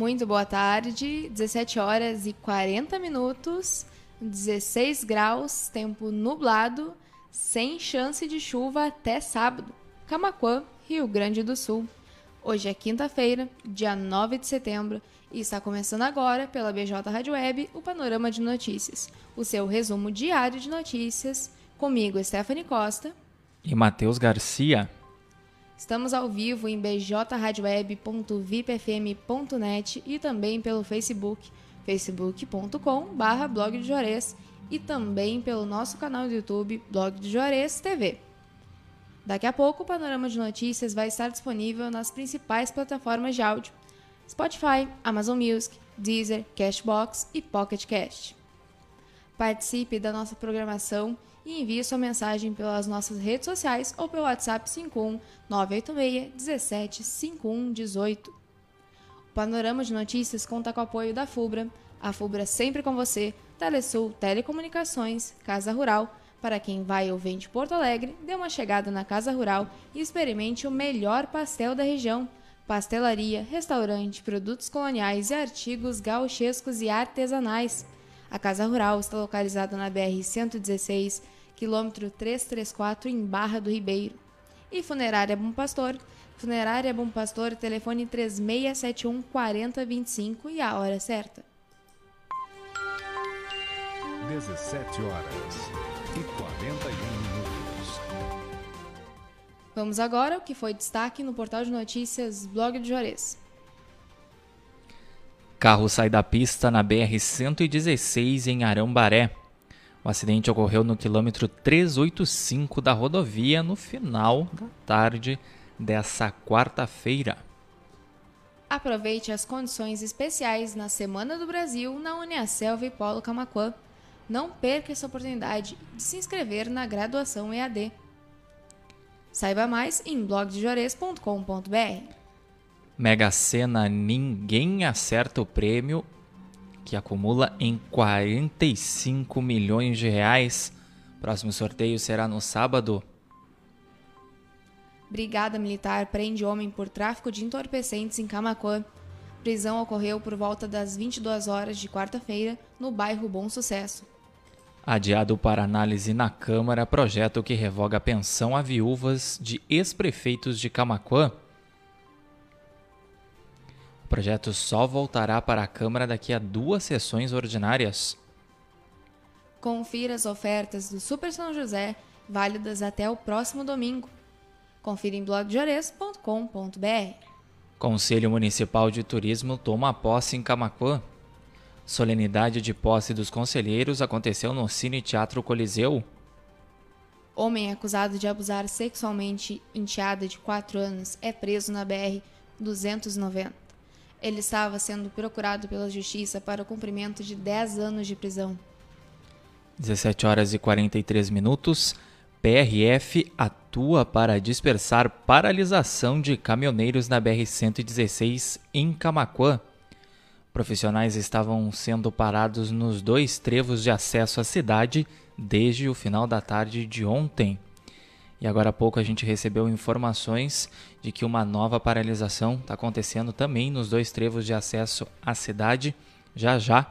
Muito boa tarde, 17 horas e 40 minutos, 16 graus, tempo nublado, sem chance de chuva até sábado. Camaquã, Rio Grande do Sul. Hoje é quinta-feira, dia 9 de setembro, e está começando agora, pela BJ Rádio Web, o Panorama de Notícias, o seu resumo diário de notícias, comigo, Stephanie Costa. E Matheus Garcia. Estamos ao vivo em bjradioweb.vipfm.net e também pelo Facebook, facebook.com.br blog de Juarez e também pelo nosso canal do YouTube, Blog de Juarez TV. Daqui a pouco o Panorama de Notícias vai estar disponível nas principais plataformas de áudio, Spotify, Amazon Music, Deezer, Cashbox e Pocket Cast. Participe da nossa programação e envie sua mensagem pelas nossas redes sociais ou pelo WhatsApp 51 986 17 51 18. O Panorama de Notícias conta com o apoio da FUBRA, a FUBRA sempre com você, Telesul Telecomunicações, Casa Rural. Para quem vai ou vem de Porto Alegre, dê uma chegada na Casa Rural e experimente o melhor pastel da região. Pastelaria, restaurante, produtos coloniais e artigos gauchescos e artesanais. A Casa Rural está localizada na BR-116, quilômetro 334, em Barra do Ribeiro. E Funerária Bom Pastor. Funerária Bom Pastor, telefone 3671 4025 e a hora certa. 17 horas e 41 minutos. Vamos agora ao que foi destaque no portal de notícias Blog de Juarez. Carro sai da pista na BR-116 em Arambaré. O acidente ocorreu no quilômetro 385 da rodovia no final da tarde dessa quarta-feira. Aproveite as condições especiais na Semana do Brasil na Uniaselv e Polo Camaquã. Não perca essa oportunidade de se inscrever na graduação EAD. Saiba mais em blogdejores.com.br. Mega Sena ninguém acerta o prêmio que acumula em 45 milhões de reais. Próximo sorteio será no sábado. Brigada Militar prende homem por tráfico de entorpecentes em Camacuã. Prisão ocorreu por volta das 22 horas de quarta-feira no bairro Bom Sucesso. Adiado para análise na Câmara projeto que revoga a pensão a viúvas de ex-prefeitos de Camacuã. O projeto só voltará para a Câmara daqui a duas sessões ordinárias. Confira as ofertas do Super São José, válidas até o próximo domingo. Confira em blogdejores.com.br. Conselho Municipal de Turismo toma posse em Camacuã. Solenidade de posse dos conselheiros aconteceu no Cine Teatro Coliseu. Homem acusado de abusar sexualmente enteada de 4 anos é preso na BR 290. Ele estava sendo procurado pela justiça para o cumprimento de 10 anos de prisão. 17 horas e 43 minutos. PRF atua para dispersar paralisação de caminhoneiros na BR-116 em Camaquã. Profissionais estavam sendo parados nos dois trevos de acesso à cidade desde o final da tarde de ontem. E agora há pouco a gente recebeu informações de que uma nova paralisação está acontecendo também nos dois trevos de acesso à cidade. Já já,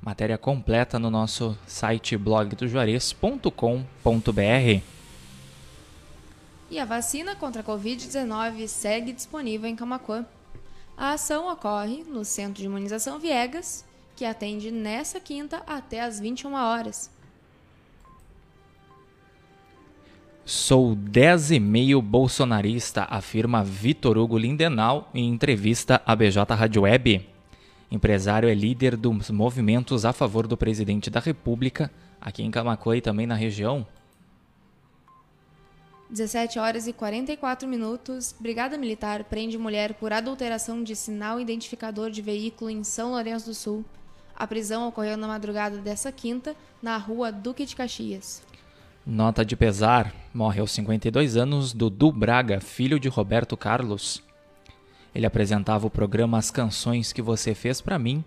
matéria completa no nosso site blogdojuarez.com.br. E a vacina contra a Covid-19 segue disponível em Camacuã. A ação ocorre no Centro de Imunização Viegas, que atende nessa quinta até às 21 horas. Sou 10 e meio bolsonarista, afirma Vitor Hugo Lindenau em entrevista à BJ Rádio Web. Empresário é líder dos movimentos a favor do presidente da República, aqui em Camacuã e também na região. 17 horas e 44 minutos, Brigada Militar prende mulher por adulteração de sinal identificador de veículo em São Lourenço do Sul. A prisão ocorreu na madrugada dessa quinta, na rua Duque de Caxias. Nota de pesar: morre aos 52 anos Dudu Braga, filho de Roberto Carlos. Ele apresentava o programa As Canções que Você Fez para Mim,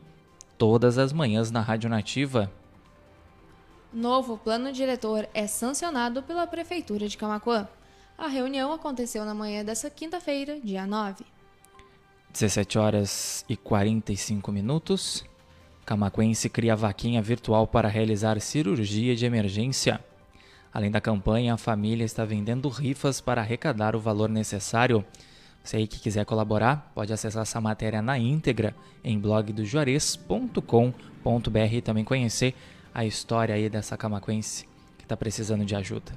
todas as manhãs na Rádio Nativa. Novo plano diretor é sancionado pela Prefeitura de Camacuã. A reunião aconteceu na manhã dessa quinta-feira, dia 9. 17 horas e 45 minutos. Camaquense cria vaquinha virtual para realizar cirurgia de emergência. Além da campanha, a família está vendendo rifas para arrecadar o valor necessário. Você aí que quiser colaborar, pode acessar essa matéria na íntegra em blogdojuarez.com.br e também conhecer a história aí dessa camaquense que está precisando de ajuda.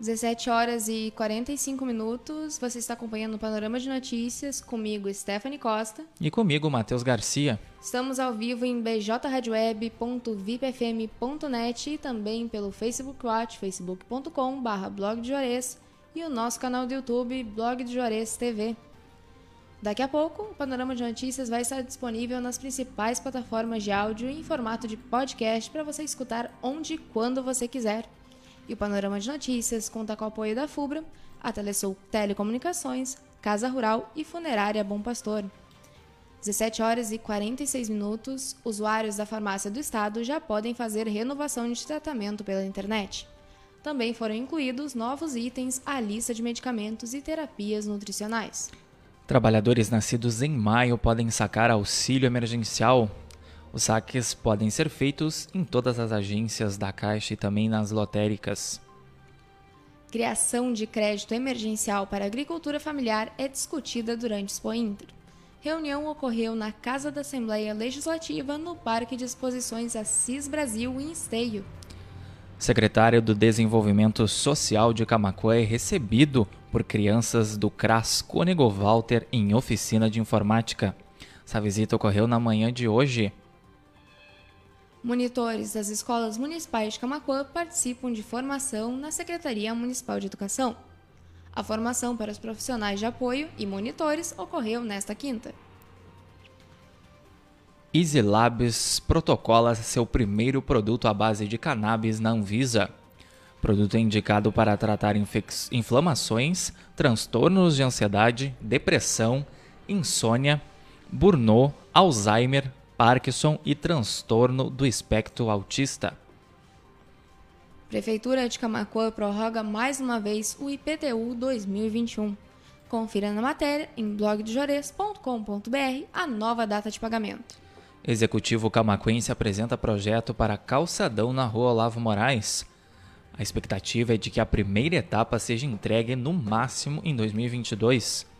17 horas e 45 minutos. Você está acompanhando o Panorama de Notícias comigo, Stephanie Costa. E comigo, Matheus Garcia. Estamos ao vivo em bjradioweb.vipfm.net e também pelo Facebook Watch, facebook.com.br blog de Juarez e o nosso canal do YouTube, Blog de Juarez TV. Daqui a pouco, o Panorama de Notícias vai estar disponível nas principais plataformas de áudio em formato de podcast para você escutar onde e quando você quiser. E o Panorama de Notícias conta com o apoio da FUBRA, a Telesul Telecomunicações, Casa Rural e Funerária Bom Pastor. 17 horas e 46 minutos, usuários da Farmácia do Estado já podem fazer renovação de tratamento pela internet. Também foram incluídos novos itens à lista de medicamentos e terapias nutricionais. Trabalhadores nascidos em maio podem sacar auxílio emergencial os saques podem ser feitos em todas as agências da Caixa e também nas lotéricas. Criação de crédito emergencial para agricultura familiar é discutida durante Expo Inter. Reunião ocorreu na Casa da Assembleia Legislativa, no Parque de Exposições Assis Brasil, em Esteio. Secretário do Desenvolvimento Social de Camacuã é recebido por crianças do CRAS Cônego Walter em oficina de informática. Essa visita ocorreu na manhã de hoje. Monitores das escolas municipais de Camacuã participam de formação na Secretaria Municipal de Educação. A formação para os profissionais de apoio e monitores ocorreu nesta quinta. Easy Labs protocola seu primeiro produto à base de cannabis na Anvisa. Produto é indicado para tratar inflamações, transtornos de ansiedade, depressão, insônia, burnout, Alzheimer, Parkinson e transtorno do espectro autista. Prefeitura de Camacuã prorroga mais uma vez o IPTU 2021. Confira na matéria em blogdejores.com.br a nova data de pagamento. Executivo camacuense apresenta projeto para calçadão na rua Olavo Moraes. A expectativa é de que a primeira etapa seja entregue no máximo em 2022.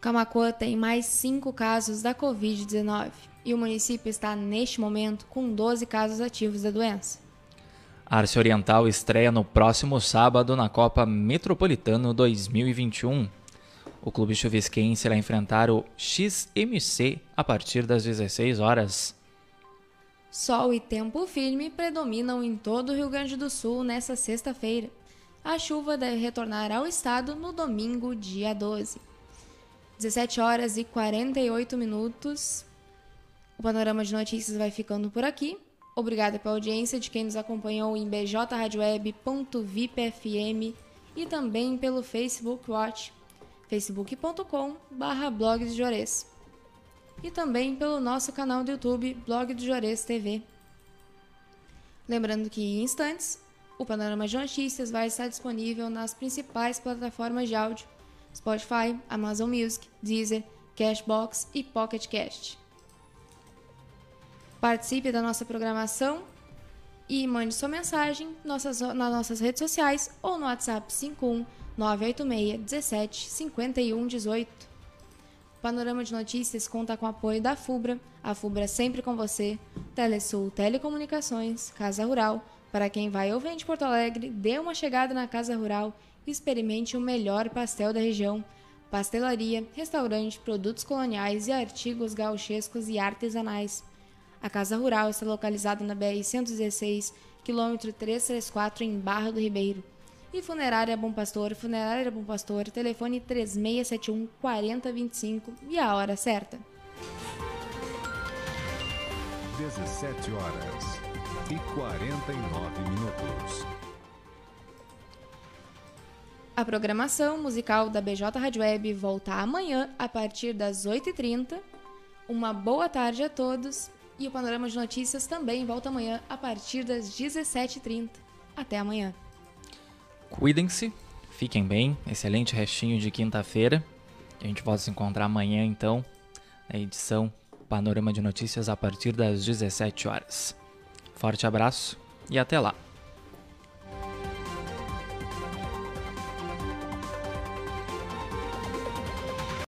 Camacuã tem mais cinco casos da Covid-19 e o município está, neste momento, com 12 casos ativos da doença. Arce Oriental estreia no próximo sábado na Copa Metropolitano 2021. O clube chuvisquense irá enfrentar o XMC a partir das 16 horas. Sol e tempo firme predominam em todo o Rio Grande do Sul nesta sexta-feira. A chuva deve retornar ao estado no domingo, dia 12. 17 horas e 48 minutos. O panorama de notícias vai ficando por aqui. Obrigada pela audiência de quem nos acompanhou em bjradioweb.vipfm e também pelo Facebook Watch, facebook.com.br blog de Jores. E também pelo nosso canal do YouTube, Blog de Jores TV. Lembrando que em instantes, o panorama de notícias vai estar disponível nas principais plataformas de áudio Spotify, Amazon Music, Deezer, Cashbox e Pocket Cast. Participe da nossa programação e mande sua mensagem nossas, nas nossas redes sociais ou no WhatsApp 51 986 17 51 18. O Panorama de Notícias conta com o apoio da FUBRA, a FUBRA é sempre com você, Telesul Telecomunicações, Casa Rural. Para quem vai ou vem de Porto Alegre, dê uma chegada na Casa Rural experimente o melhor pastel da região. Pastelaria, restaurante, produtos coloniais e artigos gauchescos e artesanais. A Casa Rural está localizada na BR-116, quilômetro 334, em Barra do Ribeiro. E Funerária Bom Pastor, Funerária Bom Pastor, telefone 3671 4025 e a hora certa. 17 horas e 49 minutos. A programação musical da BJ Rádio Web volta amanhã a partir das 8h30. Uma boa tarde a todos e o Panorama de Notícias também volta amanhã a partir das 17h30. Até amanhã. Cuidem-se, Fiquem bem, excelente restinho de quinta-feira. A gente a se encontrar amanhã, então, na edição Panorama de Notícias a partir das 17 horas. Forte abraço e até lá!